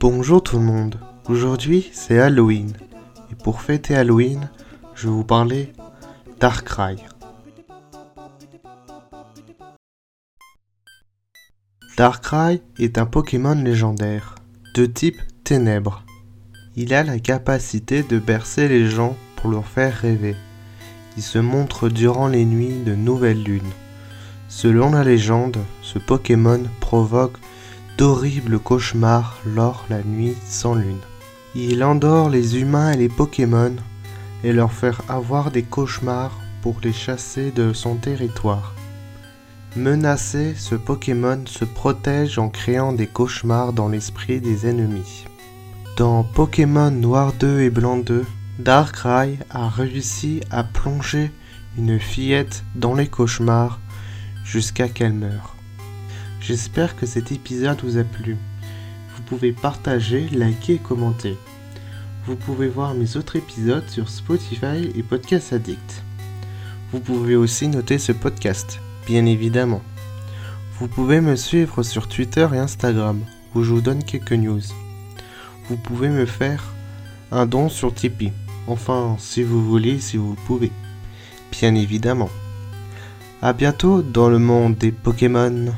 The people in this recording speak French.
Bonjour tout le monde, aujourd'hui c'est Halloween. Et pour fêter Halloween, je vais vous parler Darkrai. Darkrai est un Pokémon légendaire, de type ténèbres. Il a la capacité de bercer les gens pour leur faire rêver. Il se montre durant les nuits de nouvelles lunes. Selon la légende, ce Pokémon provoque d'horribles cauchemars lors la nuit sans lune. Il endort les humains et les Pokémon et leur faire avoir des cauchemars pour les chasser de son territoire. Menacé, ce Pokémon se protège en créant des cauchemars dans l'esprit des ennemis. Dans Pokémon Noir 2 et Blanc 2, Darkrai a réussi à plonger une fillette dans les cauchemars jusqu'à qu'elle meure. J'espère que cet épisode vous a plu. Vous pouvez partager, liker et commenter. Vous pouvez voir mes autres épisodes sur Spotify et Podcast Addict. Vous pouvez aussi noter ce podcast, bien évidemment. Vous pouvez me suivre sur Twitter et Instagram, où je vous donne quelques news. Vous pouvez me faire un don sur Tipeee. Enfin, si vous voulez, si vous pouvez. Bien évidemment. A bientôt dans le monde des Pokémon.